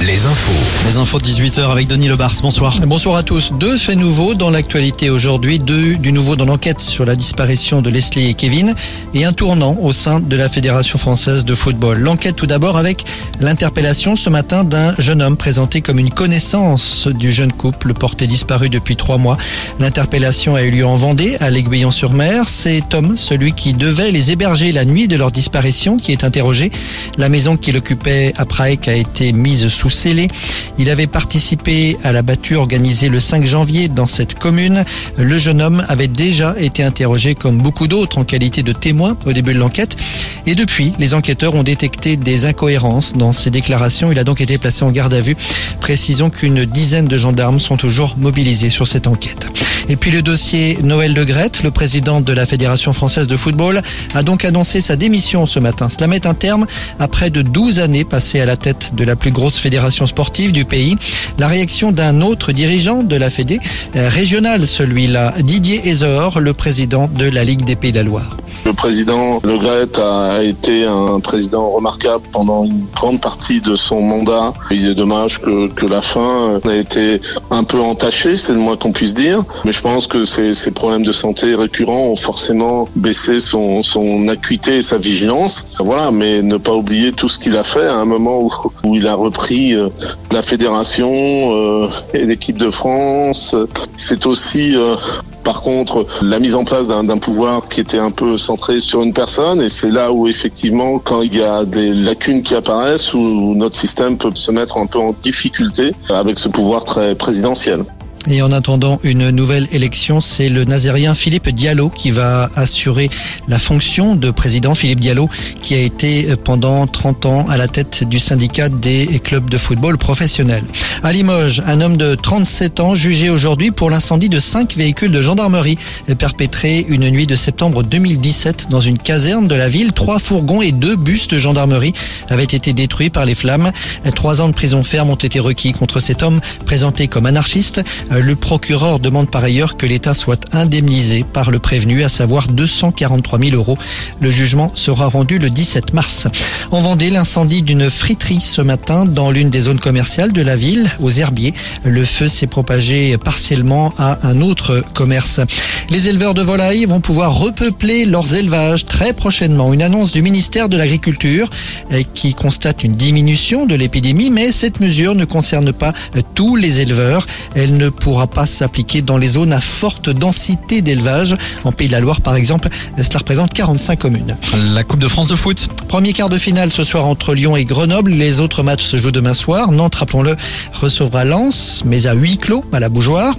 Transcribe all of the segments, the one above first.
les infos. Les infos de 18h avec Denis Lebars. Bonsoir. Bonsoir à tous. Deux faits nouveaux dans l'actualité aujourd'hui. Deux du nouveau dans l'enquête sur la disparition de Leslie et Kevin et un tournant au sein de la Fédération française de football. L'enquête tout d'abord avec l'interpellation ce matin d'un jeune homme présenté comme une connaissance du jeune couple porté disparu depuis trois mois. L'interpellation a eu lieu en Vendée, à l'Aiguillon-sur-Mer. C'est Tom, celui qui devait les héberger la nuit de leur disparition, qui est interrogé. La maison qu'il occupait à Prague a été mise sous scellé. Il avait participé à la battue organisée le 5 janvier dans cette commune. Le jeune homme avait déjà été interrogé comme beaucoup d'autres en qualité de témoin au début de l'enquête. Et depuis, les enquêteurs ont détecté des incohérences dans ses déclarations. Il a donc été placé en garde à vue. Précisons qu'une dizaine de gendarmes sont toujours mobilisés sur cette enquête. Et puis le dossier Noël de Grette, le président de la Fédération française de football, a donc annoncé sa démission ce matin. Cela met un terme à près de 12 années passées à la tête de la plus grosse fédération sportive du pays. La réaction d'un autre dirigeant de la Fédé, euh, régionale celui-là, Didier Ezor, le président de la Ligue des Pays de la Loire. Le président Le Gret a été un président remarquable pendant une grande partie de son mandat. Il est dommage que, la fin ait été un peu entachée, c'est le moins qu'on puisse dire. Mais je pense que ces, problèmes de santé récurrents ont forcément baissé son, acuité et sa vigilance. Voilà, mais ne pas oublier tout ce qu'il a fait à un moment où, où il a repris euh, la fédération euh, et l'équipe de France. C'est aussi euh, par contre, la mise en place d'un pouvoir qui était un peu centré sur une personne, et c'est là où effectivement, quand il y a des lacunes qui apparaissent, où notre système peut se mettre un peu en difficulté avec ce pouvoir très présidentiel. Et en attendant une nouvelle élection, c'est le Nazérien Philippe Diallo qui va assurer la fonction de président. Philippe Diallo qui a été pendant 30 ans à la tête du syndicat des clubs de football professionnels. À Limoges, un homme de 37 ans jugé aujourd'hui pour l'incendie de cinq véhicules de gendarmerie perpétré une nuit de septembre 2017 dans une caserne de la ville. Trois fourgons et deux bus de gendarmerie avaient été détruits par les flammes. Trois ans de prison ferme ont été requis contre cet homme présenté comme anarchiste. Le procureur demande par ailleurs que l'État soit indemnisé par le prévenu, à savoir 243 000 euros. Le jugement sera rendu le 17 mars. En Vendée, l'incendie d'une friterie ce matin dans l'une des zones commerciales de la ville, aux Herbiers. Le feu s'est propagé partiellement à un autre commerce. Les éleveurs de volailles vont pouvoir repeupler leurs élevages très prochainement. Une annonce du ministère de l'Agriculture qui constate une diminution de l'épidémie, mais cette mesure ne concerne pas tous les éleveurs. Pas s'appliquer dans les zones à forte densité d'élevage. En Pays de la Loire, par exemple, cela représente 45 communes. La Coupe de France de foot. Premier quart de finale ce soir entre Lyon et Grenoble. Les autres matchs se jouent demain soir. Nantes, rappelons-le, recevra Lens, mais à huis clos à la Bougeoire.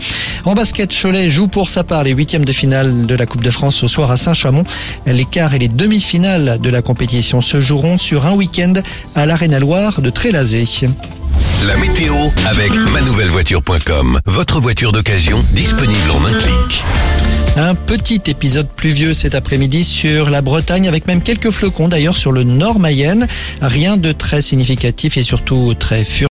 En basket, Cholet joue pour sa part les huitièmes de finale de la Coupe de France ce soir à Saint-Chamond. Les quarts et les demi-finales de la compétition se joueront sur un week-end à l'Arène Loire de Trélazé. La météo avec manouvellevoiture.com. Votre voiture d'occasion disponible en un clic. Un petit épisode pluvieux cet après-midi sur la Bretagne avec même quelques flocons d'ailleurs sur le nord Mayenne. Rien de très significatif et surtout très furieux.